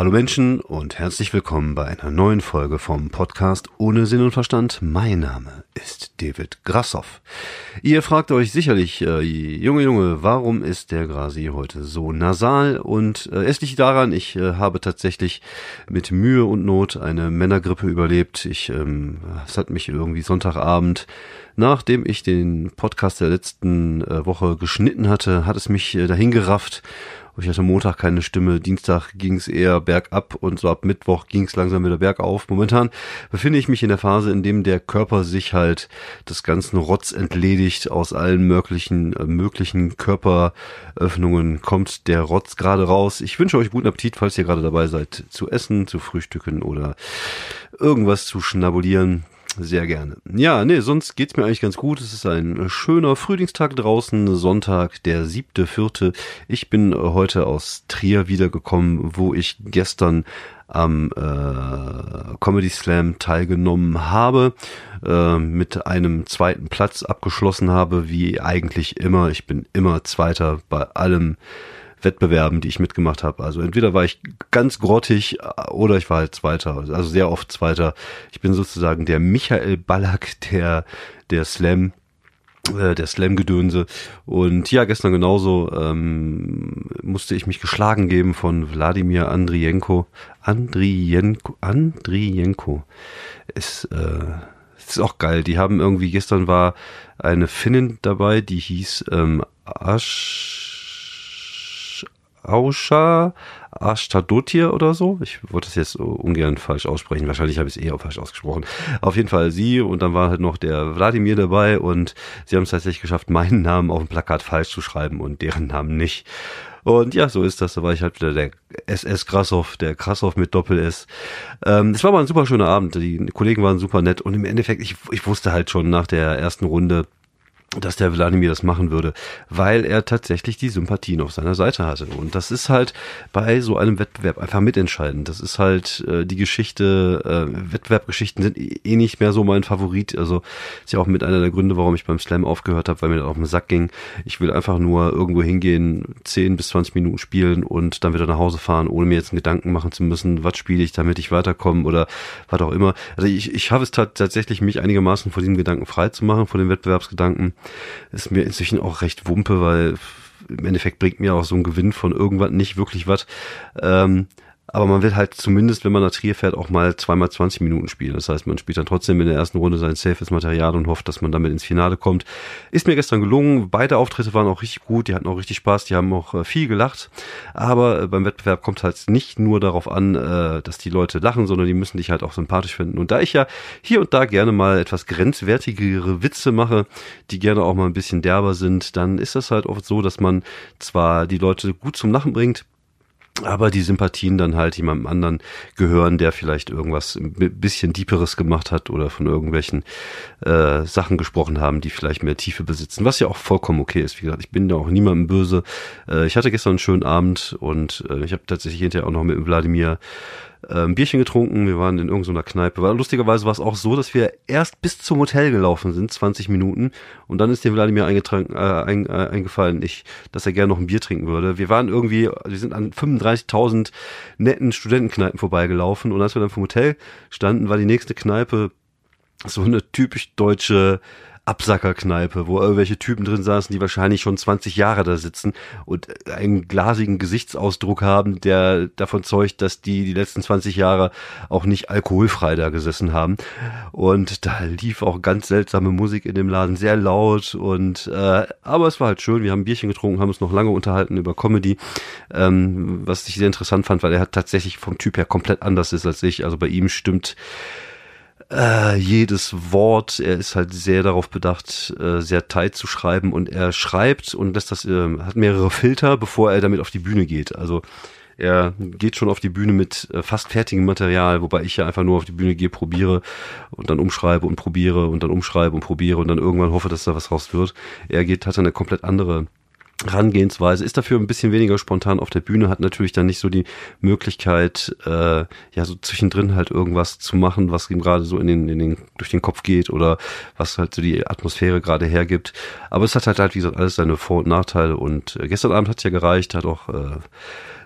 Hallo Menschen und herzlich willkommen bei einer neuen Folge vom Podcast Ohne Sinn und Verstand. Mein Name ist David Grassoff. Ihr fragt euch sicherlich, äh, Junge Junge, warum ist der Grasi heute so nasal? Und äh, es liegt daran, ich äh, habe tatsächlich mit Mühe und Not eine Männergrippe überlebt. Ich, ähm, es hat mich irgendwie Sonntagabend Nachdem ich den Podcast der letzten äh, Woche geschnitten hatte, hat es mich äh, dahin gerafft ich hatte Montag keine Stimme, Dienstag ging es eher bergab und so ab Mittwoch ging es langsam wieder bergauf. Momentan befinde ich mich in der Phase, in dem der Körper sich halt des ganzen Rotz entledigt aus allen möglichen äh, möglichen Körperöffnungen kommt der Rotz gerade raus. Ich wünsche euch guten Appetit, falls ihr gerade dabei seid zu essen, zu frühstücken oder irgendwas zu schnabulieren. Sehr gerne. Ja, nee, sonst geht's mir eigentlich ganz gut. Es ist ein schöner Frühlingstag draußen, Sonntag, der siebte, vierte. Ich bin heute aus Trier wiedergekommen, wo ich gestern am äh, Comedy Slam teilgenommen habe, äh, mit einem zweiten Platz abgeschlossen habe, wie eigentlich immer. Ich bin immer Zweiter bei allem Wettbewerben, die ich mitgemacht habe. Also entweder war ich ganz grottig oder ich war halt Zweiter, also sehr oft Zweiter. Ich bin sozusagen der Michael Ballack der, der Slam äh, der Slam-Gedönse. Und ja, gestern genauso ähm, musste ich mich geschlagen geben von Wladimir Andrienko. Andrienko, Andrienko ist, äh, ist auch geil. Die haben irgendwie, gestern war eine Finnin dabei, die hieß ähm, Ash Auscha Ashtadotir oder so. Ich wollte das jetzt ungern falsch aussprechen. Wahrscheinlich habe ich es eher falsch ausgesprochen. Auf jeden Fall sie und dann war halt noch der Wladimir dabei und sie haben es tatsächlich geschafft, meinen Namen auf dem Plakat falsch zu schreiben und deren Namen nicht. Und ja, so ist das. Da war ich halt wieder der SS Krassoff, der Krassoff mit Doppel-S. Ähm, es war mal ein super schöner Abend. Die Kollegen waren super nett und im Endeffekt, ich, ich wusste halt schon nach der ersten Runde, dass der Wladimir das machen würde, weil er tatsächlich die Sympathien auf seiner Seite hatte. Und das ist halt bei so einem Wettbewerb einfach mitentscheidend. Das ist halt äh, die Geschichte, äh, Wettbewerbgeschichten sind eh, eh nicht mehr so mein Favorit. Also ist ja auch mit einer der Gründe, warum ich beim Slam aufgehört habe, weil mir das auf den Sack ging. Ich will einfach nur irgendwo hingehen, 10 bis 20 Minuten spielen und dann wieder nach Hause fahren, ohne mir jetzt einen Gedanken machen zu müssen, was spiele ich, damit ich weiterkomme oder was auch immer. Also ich, ich habe es tatsächlich, mich einigermaßen von diesem Gedanken frei zu machen, von den Wettbewerbsgedanken ist mir inzwischen auch recht wumpe, weil im Endeffekt bringt mir auch so ein Gewinn von irgendwas nicht wirklich was. Ähm, aber man will halt zumindest, wenn man nach Trier fährt, auch mal zweimal 20 Minuten spielen. Das heißt, man spielt dann trotzdem in der ersten Runde sein safes Material und hofft, dass man damit ins Finale kommt. Ist mir gestern gelungen. Beide Auftritte waren auch richtig gut. Die hatten auch richtig Spaß. Die haben auch äh, viel gelacht. Aber äh, beim Wettbewerb kommt halt nicht nur darauf an, äh, dass die Leute lachen, sondern die müssen dich halt auch sympathisch finden. Und da ich ja hier und da gerne mal etwas grenzwertigere Witze mache, die gerne auch mal ein bisschen derber sind, dann ist das halt oft so, dass man zwar die Leute gut zum Lachen bringt, aber die Sympathien dann halt jemandem anderen gehören, der vielleicht irgendwas ein bisschen Deeperes gemacht hat oder von irgendwelchen äh, Sachen gesprochen haben, die vielleicht mehr Tiefe besitzen, was ja auch vollkommen okay ist. Wie gesagt, ich bin da auch niemandem böse. Äh, ich hatte gestern einen schönen Abend und äh, ich habe tatsächlich hinterher auch noch mit Wladimir äh, ein Bierchen getrunken, wir waren in irgendeiner Kneipe. Weil lustigerweise war es auch so, dass wir erst bis zum Hotel gelaufen sind, 20 Minuten, und dann ist dem Wladimir eingetragen, äh, ein, äh, eingefallen, ich, dass er gerne noch ein Bier trinken würde. Wir waren irgendwie, wir sind an 35.000 netten Studentenkneipen vorbeigelaufen und als wir dann vom Hotel standen, war die nächste Kneipe so eine typisch deutsche Absackerkneipe, wo irgendwelche Typen drin saßen, die wahrscheinlich schon 20 Jahre da sitzen und einen glasigen Gesichtsausdruck haben, der davon zeugt, dass die die letzten 20 Jahre auch nicht alkoholfrei da gesessen haben. Und da lief auch ganz seltsame Musik in dem Laden, sehr laut und äh, aber es war halt schön. Wir haben ein Bierchen getrunken, haben uns noch lange unterhalten über Comedy, ähm, was ich sehr interessant fand, weil er tatsächlich vom Typ her komplett anders ist als ich. Also bei ihm stimmt äh, jedes Wort. Er ist halt sehr darauf bedacht, äh, sehr tight zu schreiben und er schreibt und lässt das, äh, hat mehrere Filter, bevor er damit auf die Bühne geht. Also er geht schon auf die Bühne mit äh, fast fertigem Material, wobei ich ja einfach nur auf die Bühne gehe, probiere und dann umschreibe und probiere und dann umschreibe und probiere und dann irgendwann hoffe, dass da was raus wird. Er geht, hat eine komplett andere Herangehensweise, ist dafür ein bisschen weniger spontan auf der Bühne, hat natürlich dann nicht so die Möglichkeit, äh, ja, so zwischendrin halt irgendwas zu machen, was ihm gerade so in den, in den, durch den Kopf geht oder was halt so die Atmosphäre gerade hergibt. Aber es hat halt halt, wie gesagt, alles seine Vor- und Nachteile und äh, gestern Abend hat's ja gereicht, hat auch äh,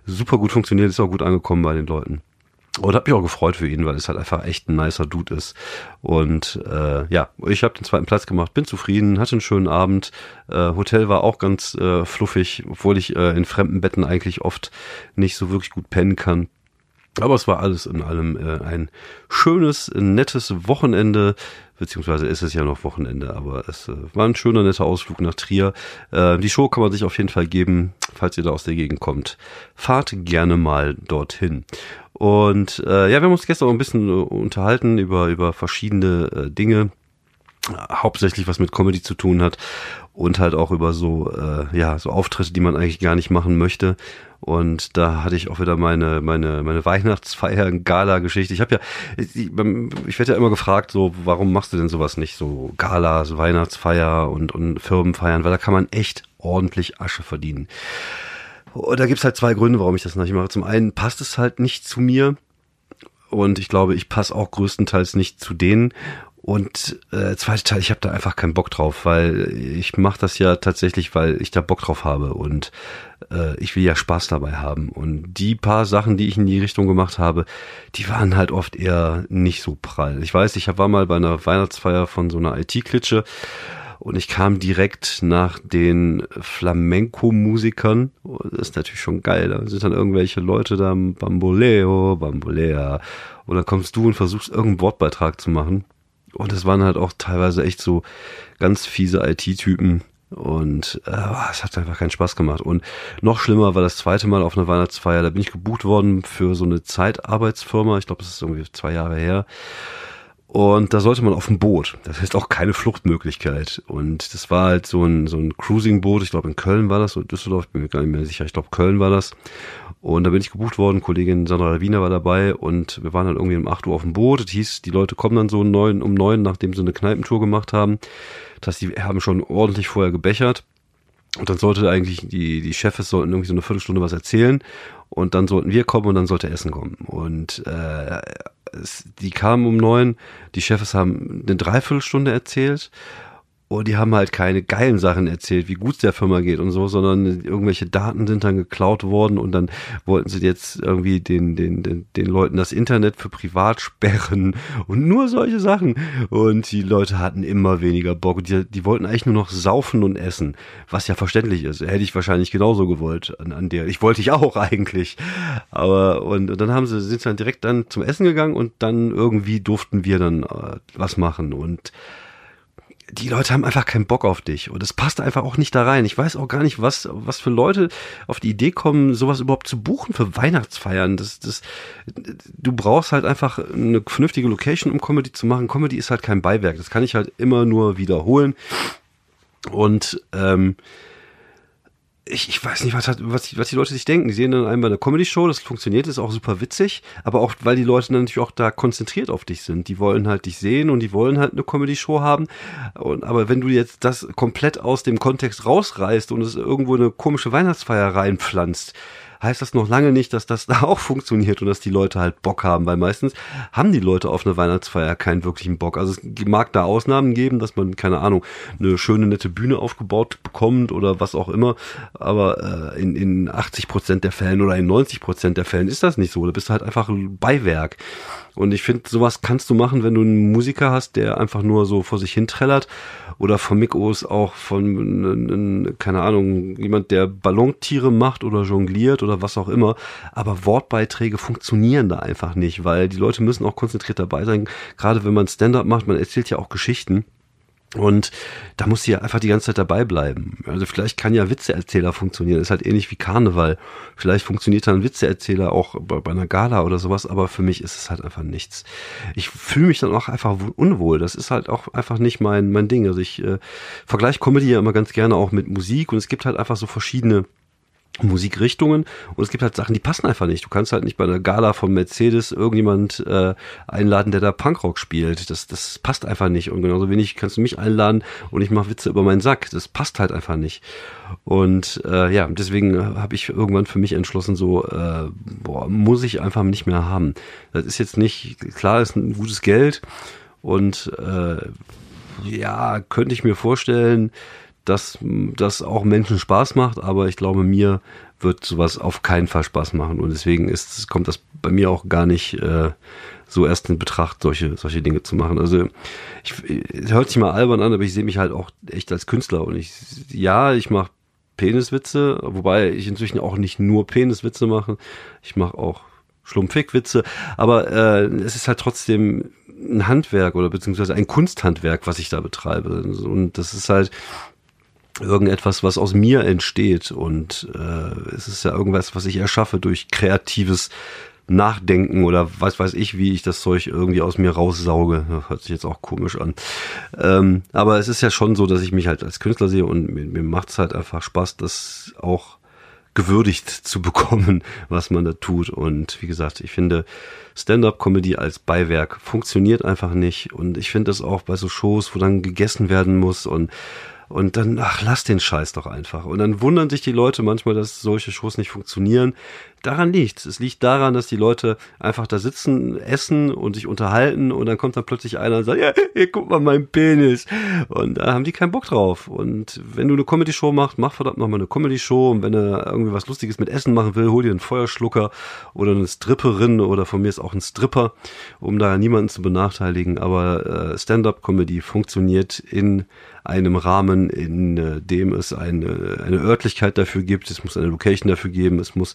super gut funktioniert, ist auch gut angekommen bei den Leuten. Und habe mich auch gefreut für ihn, weil es halt einfach echt ein nicer Dude ist. Und äh, ja, ich habe den zweiten Platz gemacht, bin zufrieden, hatte einen schönen Abend. Äh, Hotel war auch ganz äh, fluffig, obwohl ich äh, in fremden Betten eigentlich oft nicht so wirklich gut pennen kann. Aber es war alles in allem äh, ein schönes, nettes Wochenende, beziehungsweise ist es ja noch Wochenende, aber es äh, war ein schöner, netter Ausflug nach Trier. Äh, die Show kann man sich auf jeden Fall geben, falls ihr da aus der Gegend kommt. Fahrt gerne mal dorthin. Und äh, ja, wir haben uns gestern auch ein bisschen äh, unterhalten über, über verschiedene äh, Dinge, hauptsächlich was mit Comedy zu tun hat und halt auch über so äh, ja so Auftritte, die man eigentlich gar nicht machen möchte. Und da hatte ich auch wieder meine meine meine Weihnachtsfeier Gala Geschichte. Ich habe ja ich, ich werde ja immer gefragt so, warum machst du denn sowas nicht so Galas, Weihnachtsfeier und und Firmenfeiern, weil da kann man echt ordentlich Asche verdienen. Und da gibt's halt zwei Gründe, warum ich das nicht mache. Zum einen passt es halt nicht zu mir und ich glaube, ich passe auch größtenteils nicht zu denen. Und äh, zweite Teil, ich habe da einfach keinen Bock drauf, weil ich mache das ja tatsächlich, weil ich da Bock drauf habe und äh, ich will ja Spaß dabei haben. Und die paar Sachen, die ich in die Richtung gemacht habe, die waren halt oft eher nicht so prall. Ich weiß, ich war mal bei einer Weihnachtsfeier von so einer IT-Klitsche und ich kam direkt nach den Flamenco-Musikern. Das ist natürlich schon geil. Da sind dann irgendwelche Leute da, Bamboleo, Bambolea. Und dann kommst du und versuchst irgendeinen Wortbeitrag zu machen. Und es waren halt auch teilweise echt so ganz fiese IT-Typen. Und äh, es hat einfach keinen Spaß gemacht. Und noch schlimmer war das zweite Mal auf einer Weihnachtsfeier. Da bin ich gebucht worden für so eine Zeitarbeitsfirma. Ich glaube, das ist irgendwie zwei Jahre her. Und da sollte man auf ein Boot. Das heißt auch keine Fluchtmöglichkeit. Und das war halt so ein, so ein Cruising-Boot. Ich glaube, in Köln war das, oder Düsseldorf, bin mir gar nicht mehr sicher. Ich glaube, Köln war das. Und da bin ich gebucht worden. Kollegin Sandra Wiener war dabei. Und wir waren dann irgendwie um 8 Uhr auf dem Boot. Das hieß, die Leute kommen dann so neun, um neun, nachdem sie eine Kneipentour gemacht haben. Das heißt, die haben schon ordentlich vorher gebechert. Und dann sollte eigentlich die, die Chefs sollten irgendwie so eine Viertelstunde was erzählen. Und dann sollten wir kommen und dann sollte Essen kommen. Und äh, die kamen um neun, die Chefs haben eine Dreiviertelstunde erzählt und die haben halt keine geilen Sachen erzählt, wie gut es der Firma geht und so, sondern irgendwelche Daten sind dann geklaut worden und dann wollten sie jetzt irgendwie den, den, den, den Leuten das Internet für privat sperren und nur solche Sachen. Und die Leute hatten immer weniger Bock. Die, die wollten eigentlich nur noch saufen und essen, was ja verständlich ist. Hätte ich wahrscheinlich genauso gewollt an, an der. Ich wollte ich auch eigentlich. Aber und, und dann haben sie, sind sie dann direkt dann zum Essen gegangen und dann irgendwie durften wir dann äh, was machen. Und die Leute haben einfach keinen Bock auf dich und es passt einfach auch nicht da rein. Ich weiß auch gar nicht, was, was für Leute auf die Idee kommen, sowas überhaupt zu buchen für Weihnachtsfeiern. Das, das, du brauchst halt einfach eine vernünftige Location, um Comedy zu machen. Comedy ist halt kein Beiwerk. Das kann ich halt immer nur wiederholen. Und ähm, ich, ich weiß nicht, was, hat, was, was die Leute sich denken. Die sehen dann einmal eine Comedy-Show, das funktioniert, ist auch super witzig, aber auch, weil die Leute natürlich auch da konzentriert auf dich sind. Die wollen halt dich sehen und die wollen halt eine Comedy-Show haben. Und, aber wenn du jetzt das komplett aus dem Kontext rausreißt und es irgendwo eine komische Weihnachtsfeier reinpflanzt, heißt das noch lange nicht, dass das da auch funktioniert und dass die Leute halt Bock haben, weil meistens haben die Leute auf eine Weihnachtsfeier keinen wirklichen Bock. Also es mag da Ausnahmen geben, dass man, keine Ahnung, eine schöne, nette Bühne aufgebaut bekommt oder was auch immer, aber äh, in, in 80 Prozent der Fällen oder in 90 Prozent der Fällen ist das nicht so. Da bist du halt einfach ein Beiwerk. Und ich finde, sowas kannst du machen, wenn du einen Musiker hast, der einfach nur so vor sich hin trällert oder von Mikos auch von, keine Ahnung, jemand, der Ballontiere macht oder jongliert oder was auch immer. Aber Wortbeiträge funktionieren da einfach nicht, weil die Leute müssen auch konzentriert dabei sein. Gerade wenn man Stand-up macht, man erzählt ja auch Geschichten. Und da muss sie ja einfach die ganze Zeit dabei bleiben. Also vielleicht kann ja Witzeerzähler funktionieren. ist halt ähnlich wie Karneval. Vielleicht funktioniert dann Witzeerzähler auch bei, bei einer Gala oder sowas, aber für mich ist es halt einfach nichts. Ich fühle mich dann auch einfach unwohl. Das ist halt auch einfach nicht mein, mein Ding. Also ich äh, vergleiche Comedy ja immer ganz gerne auch mit Musik und es gibt halt einfach so verschiedene Musikrichtungen und es gibt halt Sachen, die passen einfach nicht. Du kannst halt nicht bei einer Gala von Mercedes irgendjemand äh, einladen, der da Punkrock spielt. Das, das passt einfach nicht. Und genauso wenig kannst du mich einladen und ich mache Witze über meinen Sack. Das passt halt einfach nicht. Und äh, ja, deswegen habe ich irgendwann für mich entschlossen, so äh, boah, muss ich einfach nicht mehr haben. Das ist jetzt nicht, klar, ist ein gutes Geld und äh, ja, könnte ich mir vorstellen, dass das auch Menschen Spaß macht, aber ich glaube, mir wird sowas auf keinen Fall Spaß machen. Und deswegen ist, kommt das bei mir auch gar nicht äh, so erst in Betracht, solche, solche Dinge zu machen. Also ich, es hört sich mal albern an, aber ich sehe mich halt auch echt als Künstler. Und ich, ja, ich mache Peniswitze, wobei ich inzwischen auch nicht nur Peniswitze mache. Ich mache auch Schlumpfig-Witze, aber äh, es ist halt trotzdem ein Handwerk oder beziehungsweise ein Kunsthandwerk, was ich da betreibe. Und das ist halt irgendetwas, was aus mir entsteht. Und äh, es ist ja irgendwas, was ich erschaffe durch kreatives Nachdenken oder was weiß ich, wie ich das Zeug irgendwie aus mir raussauge. Das hört sich jetzt auch komisch an. Ähm, aber es ist ja schon so, dass ich mich halt als Künstler sehe und mir, mir macht es halt einfach Spaß, das auch gewürdigt zu bekommen, was man da tut. Und wie gesagt, ich finde, Stand-up-Comedy als Beiwerk funktioniert einfach nicht. Und ich finde das auch bei so Shows, wo dann gegessen werden muss und und dann, ach, lass den Scheiß doch einfach. Und dann wundern sich die Leute manchmal, dass solche Shows nicht funktionieren. Daran liegt es. liegt daran, dass die Leute einfach da sitzen, essen und sich unterhalten und dann kommt dann plötzlich einer und sagt, ja, hier, guck mal meinen Penis. Und da haben die keinen Bock drauf. Und wenn du eine Comedy-Show machst, mach verdammt nochmal eine Comedy-Show. Und wenn er irgendwie was Lustiges mit Essen machen will, hol dir einen Feuerschlucker oder eine Stripperin oder von mir ist auch ein Stripper, um da niemanden zu benachteiligen. Aber äh, Stand-up-Comedy funktioniert in einem Rahmen, in äh, dem es eine, eine Örtlichkeit dafür gibt, es muss eine Location dafür geben, es muss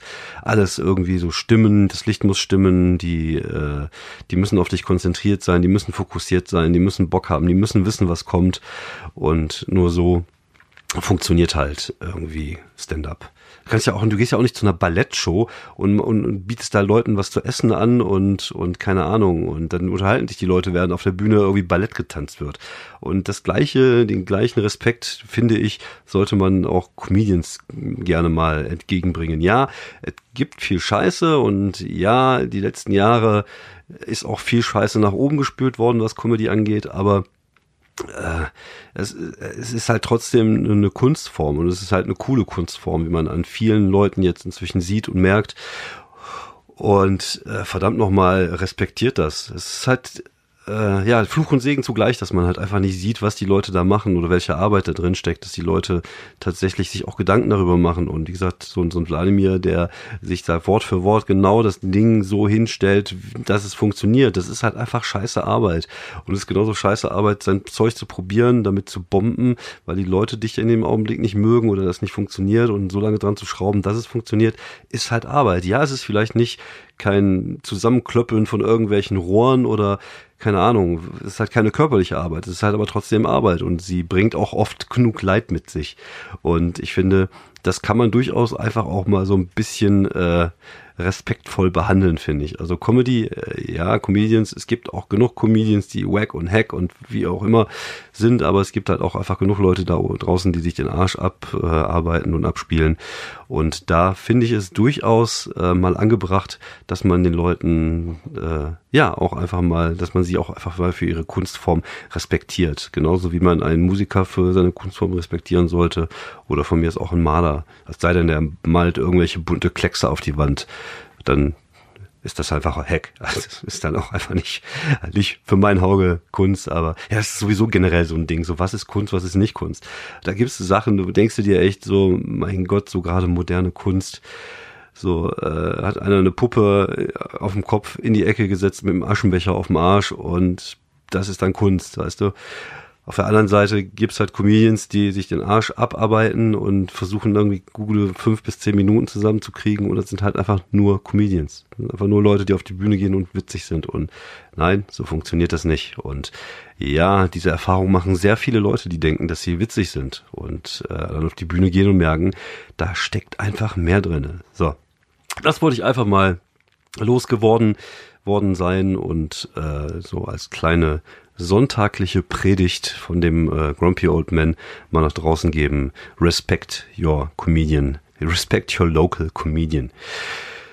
alles irgendwie so stimmen, das Licht muss stimmen, die, äh, die müssen auf dich konzentriert sein, die müssen fokussiert sein, die müssen Bock haben, die müssen wissen, was kommt. Und nur so funktioniert halt irgendwie Stand-up kannst ja auch, du gehst ja auch nicht zu einer Ballettshow und, und, und bietest da Leuten was zu essen an und, und keine Ahnung. Und dann unterhalten sich die Leute, während auf der Bühne irgendwie Ballett getanzt wird. Und das gleiche, den gleichen Respekt, finde ich, sollte man auch Comedians gerne mal entgegenbringen. Ja, es gibt viel Scheiße und ja, die letzten Jahre ist auch viel Scheiße nach oben gespült worden, was Comedy angeht, aber es, es ist halt trotzdem eine Kunstform und es ist halt eine coole Kunstform, wie man an vielen Leuten jetzt inzwischen sieht und merkt. Und äh, verdammt nochmal, respektiert das. Es ist halt äh, ja, Fluch und Segen zugleich, dass man halt einfach nicht sieht, was die Leute da machen oder welche Arbeit da drin steckt, dass die Leute tatsächlich sich auch Gedanken darüber machen. Und wie gesagt, so, so ein Wladimir, der sich da Wort für Wort genau das Ding so hinstellt, dass es funktioniert, das ist halt einfach scheiße Arbeit. Und es ist genauso scheiße Arbeit, sein Zeug zu probieren, damit zu bomben, weil die Leute dich in dem Augenblick nicht mögen oder das nicht funktioniert und so lange dran zu schrauben, dass es funktioniert, ist halt Arbeit. Ja, es ist vielleicht nicht kein Zusammenklöppeln von irgendwelchen Rohren oder keine Ahnung, es ist halt keine körperliche Arbeit, es ist halt aber trotzdem Arbeit und sie bringt auch oft genug Leid mit sich. Und ich finde, das kann man durchaus einfach auch mal so ein bisschen äh, respektvoll behandeln, finde ich. Also Comedy, äh, ja, Comedians, es gibt auch genug Comedians, die wack und hack und wie auch immer sind, aber es gibt halt auch einfach genug Leute da draußen, die sich den Arsch abarbeiten äh, und abspielen. Und da finde ich es durchaus äh, mal angebracht, dass man den Leuten äh, ja auch einfach mal, dass man sie auch einfach mal für ihre Kunstform respektiert. Genauso wie man einen Musiker für seine Kunstform respektieren sollte oder von mir ist auch ein Maler. Es sei denn, der malt irgendwelche bunte Kleckse auf die Wand dann ist das einfach ein Hack. Also ist dann auch einfach nicht, nicht für mein Auge Kunst, aber ja, das ist sowieso generell so ein Ding. So, was ist Kunst, was ist nicht Kunst? Da gibt es Sachen, du denkst dir echt so, mein Gott, so gerade moderne Kunst. So, äh, hat einer eine Puppe äh, auf dem Kopf in die Ecke gesetzt mit dem Aschenbecher auf dem Arsch und das ist dann Kunst, weißt du? Auf der anderen Seite gibt's halt Comedians, die sich den Arsch abarbeiten und versuchen irgendwie gute fünf bis zehn Minuten zusammenzukriegen und das sind halt einfach nur Comedians. Einfach nur Leute, die auf die Bühne gehen und witzig sind und nein, so funktioniert das nicht. Und ja, diese Erfahrung machen sehr viele Leute, die denken, dass sie witzig sind und äh, dann auf die Bühne gehen und merken, da steckt einfach mehr drinne. So, das wollte ich einfach mal losgeworden worden sein und äh, so als kleine sonntagliche Predigt von dem äh, Grumpy Old Man mal nach draußen geben. Respect your comedian. Respect your local comedian.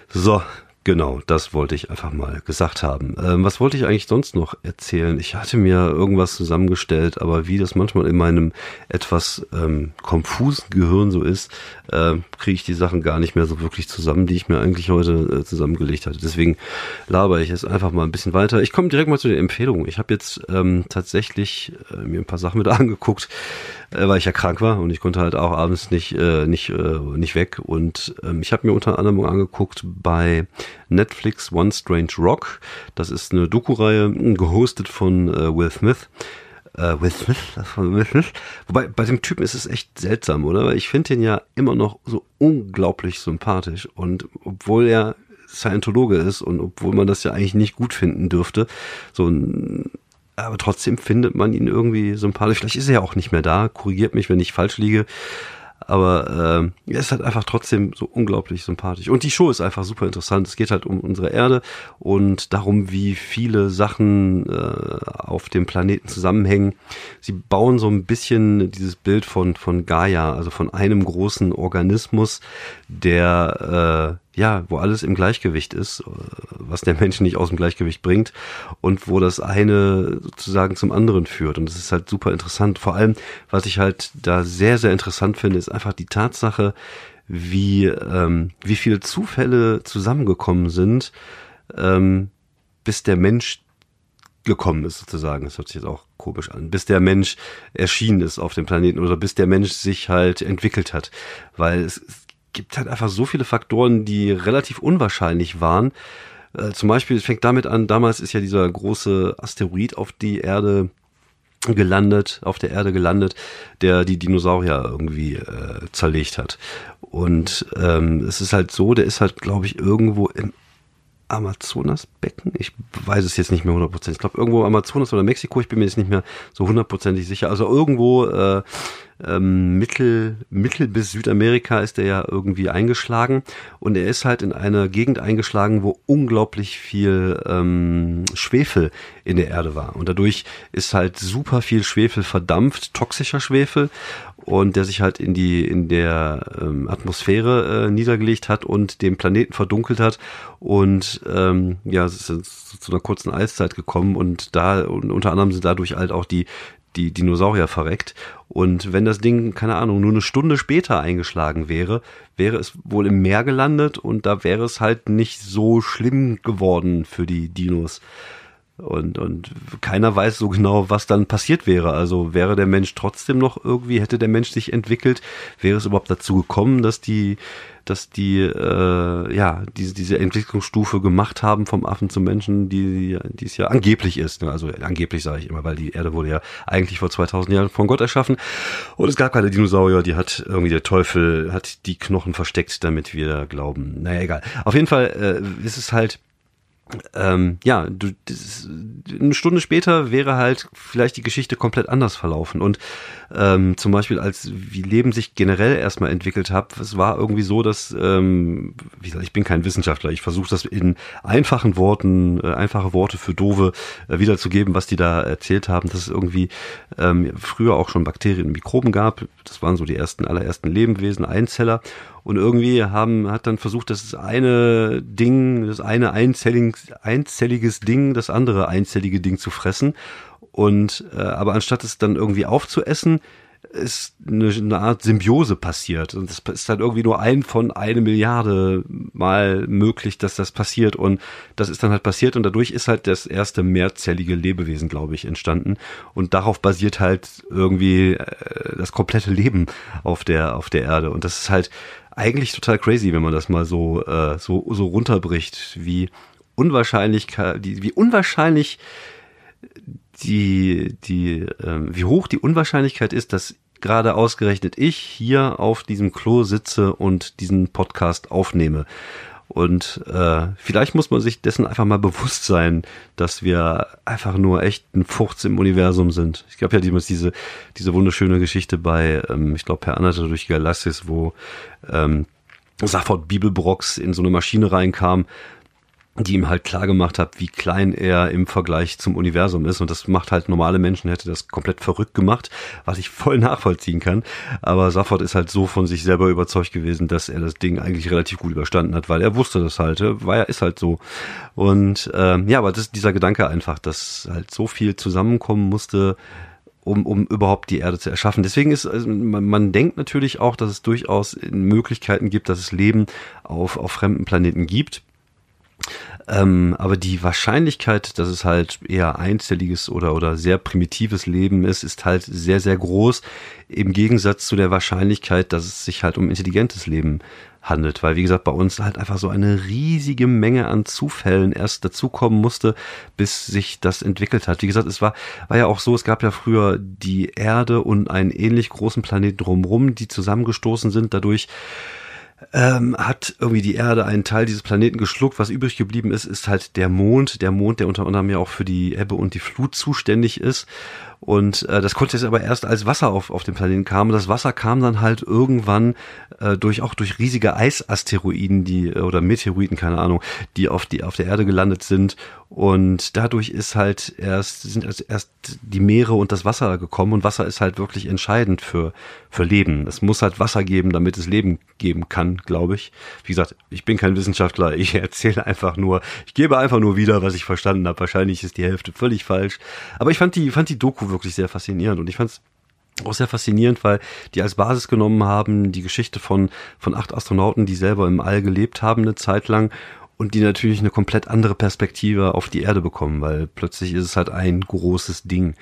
So, Genau, das wollte ich einfach mal gesagt haben. Ähm, was wollte ich eigentlich sonst noch erzählen? Ich hatte mir irgendwas zusammengestellt, aber wie das manchmal in meinem etwas ähm, konfusen Gehirn so ist, äh, kriege ich die Sachen gar nicht mehr so wirklich zusammen, die ich mir eigentlich heute äh, zusammengelegt hatte. Deswegen laber ich es einfach mal ein bisschen weiter. Ich komme direkt mal zu den Empfehlungen. Ich habe jetzt ähm, tatsächlich äh, mir ein paar Sachen wieder angeguckt, äh, weil ich ja krank war und ich konnte halt auch abends nicht äh, nicht äh, nicht weg und ähm, ich habe mir unter anderem angeguckt bei Netflix One Strange Rock. Das ist eine Doku-Reihe, gehostet von äh, Will Smith. Äh, Will Smith, von Will Smith. Wobei, bei dem Typen ist es echt seltsam, oder? Weil ich finde den ja immer noch so unglaublich sympathisch. Und obwohl er Scientologe ist und obwohl man das ja eigentlich nicht gut finden dürfte, so ein aber trotzdem findet man ihn irgendwie sympathisch. Vielleicht ist er ja auch nicht mehr da. Korrigiert mich, wenn ich falsch liege. Aber äh, ist halt einfach trotzdem so unglaublich sympathisch. Und die Show ist einfach super interessant. Es geht halt um unsere Erde und darum, wie viele Sachen äh, auf dem Planeten zusammenhängen. Sie bauen so ein bisschen dieses Bild von, von Gaia, also von einem großen Organismus, der äh, ja, wo alles im Gleichgewicht ist, äh, was der Mensch nicht aus dem Gleichgewicht bringt und wo das eine sozusagen zum anderen führt. Und das ist halt super interessant. Vor allem, was ich halt da sehr, sehr interessant finde, ist einfach die Tatsache, wie, ähm, wie viele Zufälle zusammengekommen sind, ähm, bis der Mensch gekommen ist sozusagen. Das hört sich jetzt auch komisch an. Bis der Mensch erschienen ist auf dem Planeten oder bis der Mensch sich halt entwickelt hat. Weil es, gibt halt einfach so viele Faktoren, die relativ unwahrscheinlich waren. Äh, zum Beispiel, es fängt damit an, damals ist ja dieser große Asteroid auf die Erde gelandet, auf der Erde gelandet, der die Dinosaurier irgendwie äh, zerlegt hat. Und ähm, es ist halt so, der ist halt, glaube ich, irgendwo im Amazonasbecken. Ich weiß es jetzt nicht mehr hundertprozentig. Ich glaube irgendwo Amazonas oder Mexiko. Ich bin mir jetzt nicht mehr so hundertprozentig sicher. Also irgendwo äh, ähm, Mittel, Mittel bis Südamerika ist er ja irgendwie eingeschlagen. Und er ist halt in einer Gegend eingeschlagen, wo unglaublich viel ähm, Schwefel in der Erde war. Und dadurch ist halt super viel Schwefel verdampft, toxischer Schwefel. Und der sich halt in die in der ähm, Atmosphäre äh, niedergelegt hat und den Planeten verdunkelt hat. Und ähm, ja es ist zu einer kurzen Eiszeit gekommen. Und da und unter anderem sind dadurch halt auch die die Dinosaurier verreckt. Und wenn das Ding, keine Ahnung, nur eine Stunde später eingeschlagen wäre, wäre es wohl im Meer gelandet und da wäre es halt nicht so schlimm geworden für die Dinos. Und, und keiner weiß so genau, was dann passiert wäre. Also wäre der Mensch trotzdem noch irgendwie, hätte der Mensch sich entwickelt, wäre es überhaupt dazu gekommen, dass die, dass die äh, ja diese diese Entwicklungsstufe gemacht haben vom Affen zum Menschen, die die es ja angeblich ist. Ne? Also angeblich sage ich immer, weil die Erde wurde ja eigentlich vor 2000 Jahren von Gott erschaffen und es gab keine Dinosaurier, die hat irgendwie der Teufel hat die Knochen versteckt, damit wir glauben. Naja, egal. Auf jeden Fall äh, ist es halt ähm, ja, du, das, eine Stunde später wäre halt vielleicht die Geschichte komplett anders verlaufen. Und ähm, zum Beispiel, als wie Leben sich generell erstmal entwickelt hat, es war irgendwie so, dass, ähm, wie gesagt, ich bin kein Wissenschaftler, ich versuche das in einfachen Worten, äh, einfache Worte für Dove äh, wiederzugeben, was die da erzählt haben, dass es irgendwie ähm, früher auch schon Bakterien und Mikroben gab. Das waren so die ersten, allerersten Lebewesen, Einzeller. Und irgendwie haben, hat dann versucht, das eine Ding, das eine einzelliges, einzelliges Ding, das andere einzellige Ding zu fressen. Und äh, aber anstatt es dann irgendwie aufzuessen, ist eine, eine Art Symbiose passiert. Und es ist halt irgendwie nur ein von eine Milliarde Mal möglich, dass das passiert. Und das ist dann halt passiert. Und dadurch ist halt das erste mehrzellige Lebewesen, glaube ich, entstanden. Und darauf basiert halt irgendwie äh, das komplette Leben auf der, auf der Erde. Und das ist halt eigentlich total crazy, wenn man das mal so, äh, so, so runterbricht, wie unwahrscheinlich, wie unwahrscheinlich die, die, äh, wie hoch die Unwahrscheinlichkeit ist, dass gerade ausgerechnet ich hier auf diesem Klo sitze und diesen Podcast aufnehme. Und äh, vielleicht muss man sich dessen einfach mal bewusst sein, dass wir einfach nur echt ein Furz im Universum sind. Ich glaube ja diese, diese wunderschöne Geschichte bei, ähm, ich glaube, Per Anhalter durch die Galaxis, wo ähm, Safford Bibelbrox in so eine Maschine reinkam die ihm halt klar gemacht hat, wie klein er im Vergleich zum Universum ist. Und das macht halt normale Menschen, hätte das komplett verrückt gemacht, was ich voll nachvollziehen kann. Aber Safford ist halt so von sich selber überzeugt gewesen, dass er das Ding eigentlich relativ gut überstanden hat, weil er wusste das halt, weil er ist halt so. Und ähm, ja, aber das ist dieser Gedanke einfach, dass halt so viel zusammenkommen musste, um, um überhaupt die Erde zu erschaffen. Deswegen ist, also man, man denkt natürlich auch, dass es durchaus Möglichkeiten gibt, dass es Leben auf, auf fremden Planeten gibt. Ähm, aber die Wahrscheinlichkeit, dass es halt eher einzelliges oder, oder sehr primitives Leben ist, ist halt sehr, sehr groß. Im Gegensatz zu der Wahrscheinlichkeit, dass es sich halt um intelligentes Leben handelt. Weil, wie gesagt, bei uns halt einfach so eine riesige Menge an Zufällen erst dazukommen musste, bis sich das entwickelt hat. Wie gesagt, es war, war ja auch so, es gab ja früher die Erde und einen ähnlich großen Planeten drumherum, die zusammengestoßen sind. Dadurch ähm, hat irgendwie die Erde einen Teil dieses Planeten geschluckt. Was übrig geblieben ist, ist halt der Mond. Der Mond, der unter anderem ja auch für die Ebbe und die Flut zuständig ist. Und äh, das konnte jetzt aber erst als Wasser auf, auf den Planeten kam. Und das Wasser kam dann halt irgendwann äh, durch auch durch riesige Eisasteroiden, die äh, oder Meteoriten, keine Ahnung, die auf die auf der Erde gelandet sind. Und dadurch ist halt erst sind erst die Meere und das Wasser gekommen. Und Wasser ist halt wirklich entscheidend für für Leben. Es muss halt Wasser geben, damit es Leben geben kann, glaube ich. Wie gesagt, ich bin kein Wissenschaftler. Ich erzähle einfach nur, ich gebe einfach nur wieder, was ich verstanden habe. Wahrscheinlich ist die Hälfte völlig falsch. Aber ich fand die fand die Doku wirklich sehr faszinierend und ich fand es auch sehr faszinierend, weil die als Basis genommen haben die Geschichte von, von acht Astronauten, die selber im All gelebt haben eine Zeit lang und die natürlich eine komplett andere Perspektive auf die Erde bekommen, weil plötzlich ist es halt ein großes Ding.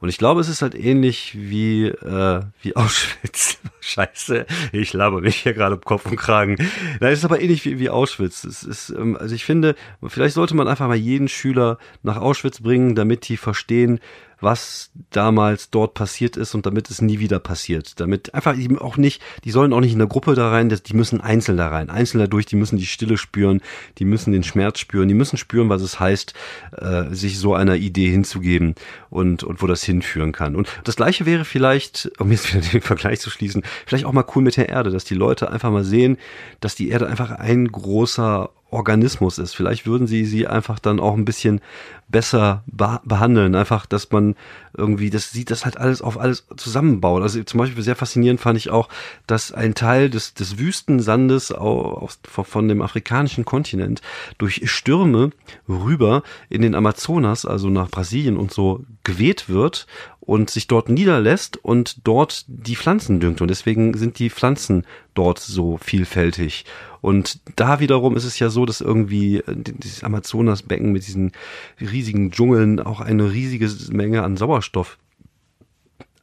Und ich glaube, es ist halt ähnlich wie, äh, wie Auschwitz. Scheiße, ich laber mich hier gerade im Kopf und Kragen. Nein, es ist aber ähnlich wie, wie Auschwitz. Es ist, ähm, also ich finde, vielleicht sollte man einfach mal jeden Schüler nach Auschwitz bringen, damit die verstehen, was damals dort passiert ist und damit es nie wieder passiert. Damit einfach eben auch nicht, die sollen auch nicht in der Gruppe da rein, die müssen einzeln da rein. Einzeln dadurch, die müssen die Stille spüren, die müssen den Schmerz spüren, die müssen spüren, was es heißt, äh, sich so einer Idee hinzugeben und, und wo das hinführen kann. Und das gleiche wäre vielleicht, um jetzt wieder den Vergleich zu schließen, vielleicht auch mal cool mit der Erde, dass die Leute einfach mal sehen, dass die Erde einfach ein großer Organismus ist. Vielleicht würden sie sie einfach dann auch ein bisschen besser behandeln. Einfach, dass man irgendwie das sieht, das halt alles auf alles zusammenbaut. Also zum Beispiel sehr faszinierend fand ich auch, dass ein Teil des, des Wüstensandes aus, von dem afrikanischen Kontinent durch Stürme rüber in den Amazonas, also nach Brasilien und so, geweht wird und sich dort niederlässt und dort die Pflanzen düngt. Und deswegen sind die Pflanzen dort so vielfältig. Und da wiederum ist es ja so, dass irgendwie äh, dieses Amazonasbecken mit diesen riesigen Dschungeln auch eine riesige Menge an Sauerstoff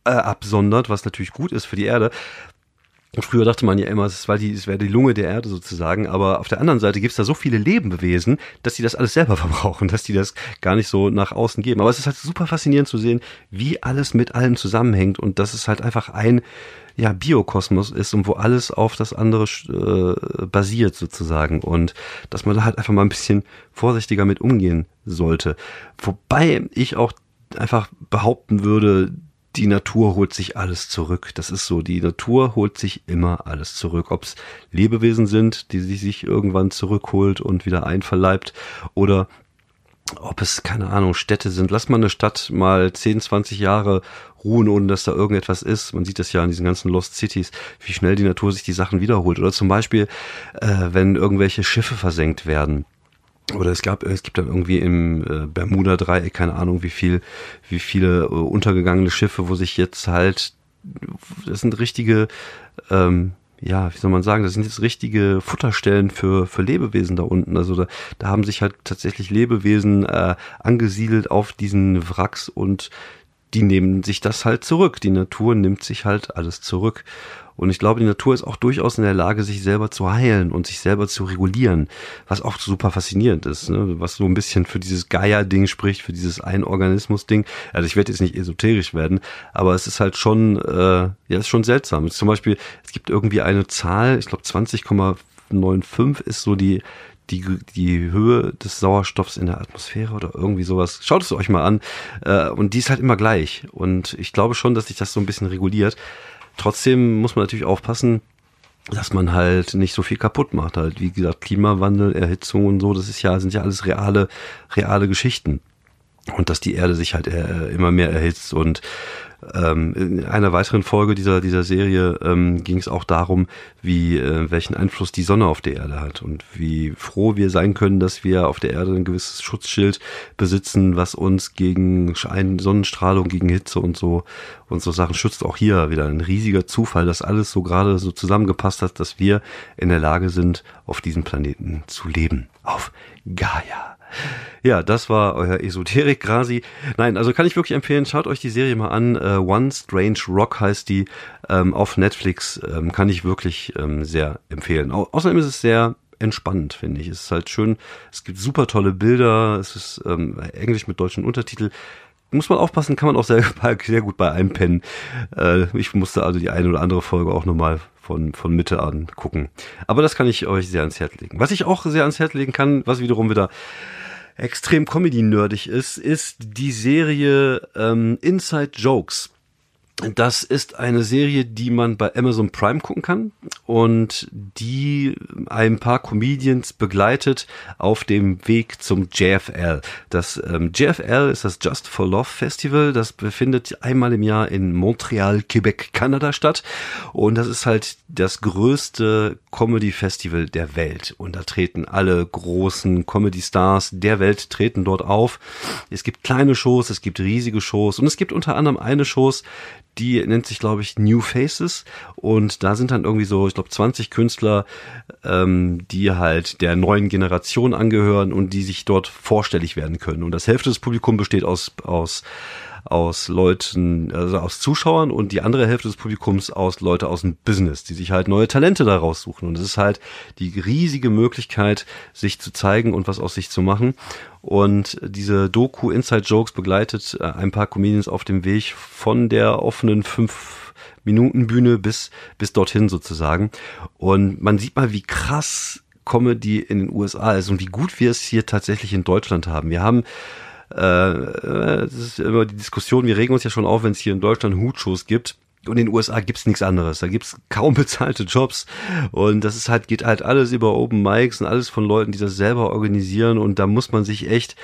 äh, absondert, was natürlich gut ist für die Erde. Und früher dachte man ja immer, es, war die, es wäre die Lunge der Erde sozusagen, aber auf der anderen Seite gibt es da so viele Lebewesen, dass die das alles selber verbrauchen, dass die das gar nicht so nach außen geben. Aber es ist halt super faszinierend zu sehen, wie alles mit allem zusammenhängt und dass es halt einfach ein ja, Biokosmos ist und wo alles auf das andere äh, basiert sozusagen und dass man da halt einfach mal ein bisschen vorsichtiger mit umgehen sollte. Wobei ich auch einfach behaupten würde, die Natur holt sich alles zurück. Das ist so. Die Natur holt sich immer alles zurück. Ob es Lebewesen sind, die sich irgendwann zurückholt und wieder einverleibt oder ob es, keine Ahnung, Städte sind. Lass mal eine Stadt mal 10, 20 Jahre ruhen, ohne dass da irgendetwas ist. Man sieht das ja in diesen ganzen Lost Cities, wie schnell die Natur sich die Sachen wiederholt. Oder zum Beispiel, äh, wenn irgendwelche Schiffe versenkt werden oder es gab, es gibt dann irgendwie im äh, Bermuda-Dreieck, keine Ahnung, wie viel, wie viele äh, untergegangene Schiffe, wo sich jetzt halt, das sind richtige, ähm, ja, wie soll man sagen, das sind jetzt richtige Futterstellen für, für Lebewesen da unten. Also da, da haben sich halt tatsächlich Lebewesen äh, angesiedelt auf diesen Wracks und die nehmen sich das halt zurück. Die Natur nimmt sich halt alles zurück. Und ich glaube, die Natur ist auch durchaus in der Lage, sich selber zu heilen und sich selber zu regulieren, was auch super faszinierend ist, ne? was so ein bisschen für dieses Gaia-Ding spricht, für dieses Ein-Organismus-Ding. Also ich werde jetzt nicht esoterisch werden, aber es ist halt schon, äh, ja, ist schon seltsam. Zum Beispiel, es gibt irgendwie eine Zahl, ich glaube 20,95 ist so die die, die Höhe des Sauerstoffs in der Atmosphäre oder irgendwie sowas. Schaut es euch mal an. Äh, und die ist halt immer gleich. Und ich glaube schon, dass sich das so ein bisschen reguliert. Trotzdem muss man natürlich aufpassen, dass man halt nicht so viel kaputt macht. Halt, wie gesagt, Klimawandel, Erhitzung und so, das ist ja, sind ja alles reale, reale Geschichten. Und dass die Erde sich halt äh, immer mehr erhitzt und ähm, in einer weiteren Folge dieser, dieser Serie ähm, ging es auch darum, wie, äh, welchen Einfluss die Sonne auf die Erde hat und wie froh wir sein können, dass wir auf der Erde ein gewisses Schutzschild besitzen, was uns gegen Sonnenstrahlung, gegen Hitze und so und so Sachen schützt. Auch hier wieder ein riesiger Zufall, dass alles so gerade so zusammengepasst hat, dass wir in der Lage sind, auf diesem Planeten zu leben. Auf Gaia. Ja, das war euer Esoterik-Grasi. Nein, also kann ich wirklich empfehlen, schaut euch die Serie mal an. Uh, One Strange Rock heißt die ähm, auf Netflix. Ähm, kann ich wirklich ähm, sehr empfehlen. Au außerdem ist es sehr entspannend, finde ich. Es ist halt schön, es gibt super tolle Bilder, es ist ähm, Englisch mit deutschen Untertitel. Muss man aufpassen, kann man auch sehr, sehr gut bei einpennen. Äh, ich musste also die eine oder andere Folge auch nochmal von, von Mitte an gucken. Aber das kann ich euch sehr ans Herz legen. Was ich auch sehr ans Herz legen kann, was wiederum wieder extrem Comedy-nerdig ist, ist die Serie ähm, Inside Jokes. Das ist eine Serie, die man bei Amazon Prime gucken kann und die ein paar Comedians begleitet auf dem Weg zum JFL. Das ähm, JFL ist das Just for Love Festival. Das befindet einmal im Jahr in Montreal, Quebec, Kanada statt. Und das ist halt das größte Comedy Festival der Welt. Und da treten alle großen Comedy Stars der Welt treten dort auf. Es gibt kleine Shows, es gibt riesige Shows und es gibt unter anderem eine Shows, die nennt sich, glaube ich, New Faces. Und da sind dann irgendwie so, ich glaube, 20 Künstler, ähm, die halt der neuen Generation angehören und die sich dort vorstellig werden können. Und das Hälfte des Publikums besteht aus, aus aus Leuten, also aus Zuschauern und die andere Hälfte des Publikums aus Leute aus dem Business, die sich halt neue Talente daraus suchen. Und es ist halt die riesige Möglichkeit, sich zu zeigen und was aus sich zu machen. Und diese Doku Inside Jokes begleitet äh, ein paar Comedians auf dem Weg von der offenen fünf Minuten Bühne bis, bis dorthin sozusagen. Und man sieht mal, wie krass Comedy in den USA ist und wie gut wir es hier tatsächlich in Deutschland haben. Wir haben das ist immer die Diskussion, wir regen uns ja schon auf, wenn es hier in Deutschland Hutshows gibt und in den USA gibt's nichts anderes. Da gibt's kaum bezahlte Jobs. Und das ist halt, geht halt alles über Open Mics und alles von Leuten, die das selber organisieren. Und da muss man sich echt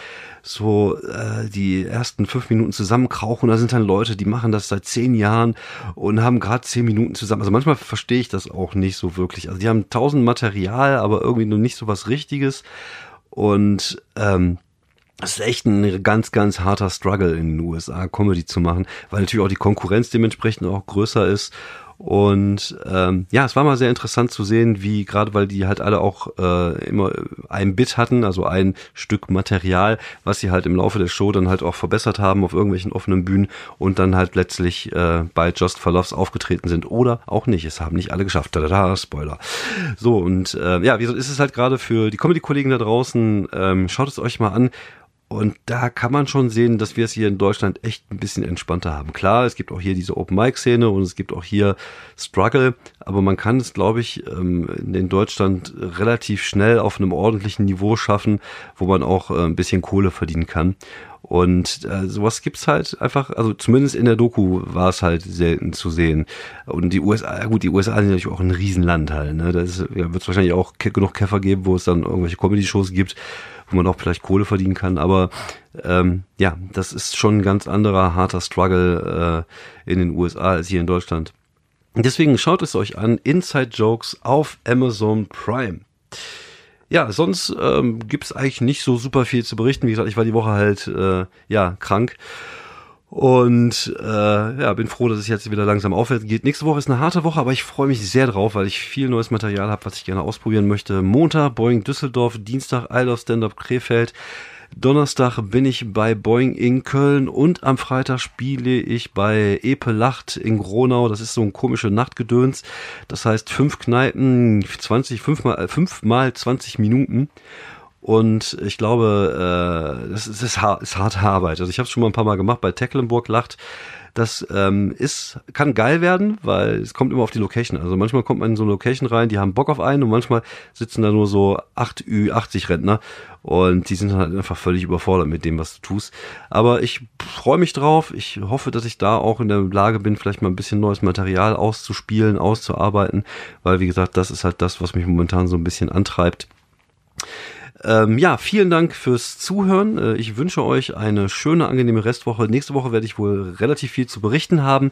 so äh, die ersten fünf Minuten zusammenkrauchen. Da sind dann Leute, die machen das seit zehn Jahren und haben gerade zehn Minuten zusammen. Also manchmal verstehe ich das auch nicht so wirklich. Also die haben tausend Material, aber irgendwie nur nicht so was Richtiges. Und ähm, es ist echt ein ganz, ganz harter Struggle in den USA, Comedy zu machen, weil natürlich auch die Konkurrenz dementsprechend auch größer ist. Und ähm, ja, es war mal sehr interessant zu sehen, wie gerade weil die halt alle auch äh, immer ein Bit hatten, also ein Stück Material, was sie halt im Laufe der Show dann halt auch verbessert haben auf irgendwelchen offenen Bühnen und dann halt letztlich äh, bei Just for Loves aufgetreten sind oder auch nicht. Es haben nicht alle geschafft. Tada, Spoiler. So, und äh, ja, wie ist es halt gerade für die Comedy-Kollegen da draußen, ähm, schaut es euch mal an. Und da kann man schon sehen, dass wir es hier in Deutschland echt ein bisschen entspannter haben. Klar, es gibt auch hier diese Open-Mic-Szene und es gibt auch hier Struggle, aber man kann es, glaube ich, ähm, in Deutschland relativ schnell auf einem ordentlichen Niveau schaffen, wo man auch äh, ein bisschen Kohle verdienen kann. Und äh, sowas gibt's halt einfach, also zumindest in der Doku war es halt selten zu sehen. Und die USA, gut, die USA sind natürlich auch ein Riesenland halt. Ne? Da ja, wird es wahrscheinlich auch genug Käfer geben, wo es dann irgendwelche Comedy-Shows gibt wo man auch vielleicht Kohle verdienen kann. Aber ähm, ja, das ist schon ein ganz anderer harter Struggle äh, in den USA als hier in Deutschland. Deswegen schaut es euch an, Inside Jokes auf Amazon Prime. Ja, sonst ähm, gibt eigentlich nicht so super viel zu berichten. Wie gesagt, ich war die Woche halt äh, ja krank und äh, ja, bin froh, dass es jetzt wieder langsam aufwärts geht. Nächste Woche ist eine harte Woche, aber ich freue mich sehr drauf, weil ich viel neues Material habe, was ich gerne ausprobieren möchte. Montag Boeing Düsseldorf, Dienstag Isle of Stand-Up Krefeld. Donnerstag bin ich bei Boeing in Köln und am Freitag spiele ich bei Epe Lacht in Gronau. Das ist so ein komische Nachtgedöns. Das heißt fünf Kneipen, 20, fünf mal, fünf mal 20 Minuten. Und ich glaube, äh, das ist, ist, ist harte Arbeit. Also ich habe es schon mal ein paar Mal gemacht bei Tecklenburg Lacht. Das ähm, ist, kann geil werden, weil es kommt immer auf die Location. Also manchmal kommt man in so eine Location rein, die haben Bock auf einen und manchmal sitzen da nur so 8 Ü80 Rentner und die sind halt einfach völlig überfordert mit dem, was du tust. Aber ich freue mich drauf. Ich hoffe, dass ich da auch in der Lage bin, vielleicht mal ein bisschen neues Material auszuspielen, auszuarbeiten, weil wie gesagt, das ist halt das, was mich momentan so ein bisschen antreibt. Ähm, ja, vielen Dank fürs Zuhören. Äh, ich wünsche euch eine schöne, angenehme Restwoche. Nächste Woche werde ich wohl relativ viel zu berichten haben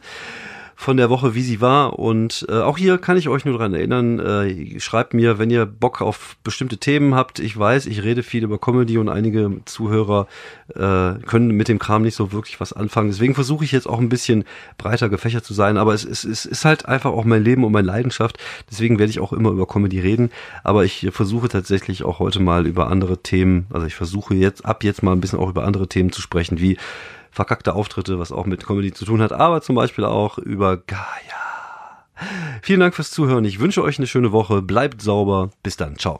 von der Woche, wie sie war. Und äh, auch hier kann ich euch nur daran erinnern, äh, schreibt mir, wenn ihr Bock auf bestimmte Themen habt. Ich weiß, ich rede viel über Comedy und einige Zuhörer äh, können mit dem Kram nicht so wirklich was anfangen. Deswegen versuche ich jetzt auch ein bisschen breiter gefächert zu sein. Aber es, es, es ist halt einfach auch mein Leben und meine Leidenschaft. Deswegen werde ich auch immer über Comedy reden. Aber ich versuche tatsächlich auch heute mal über andere Themen, also ich versuche jetzt ab jetzt mal ein bisschen auch über andere Themen zu sprechen, wie verkackte Auftritte, was auch mit Comedy zu tun hat, aber zum Beispiel auch über Gaia. Vielen Dank fürs Zuhören. Ich wünsche euch eine schöne Woche. Bleibt sauber. Bis dann. Ciao.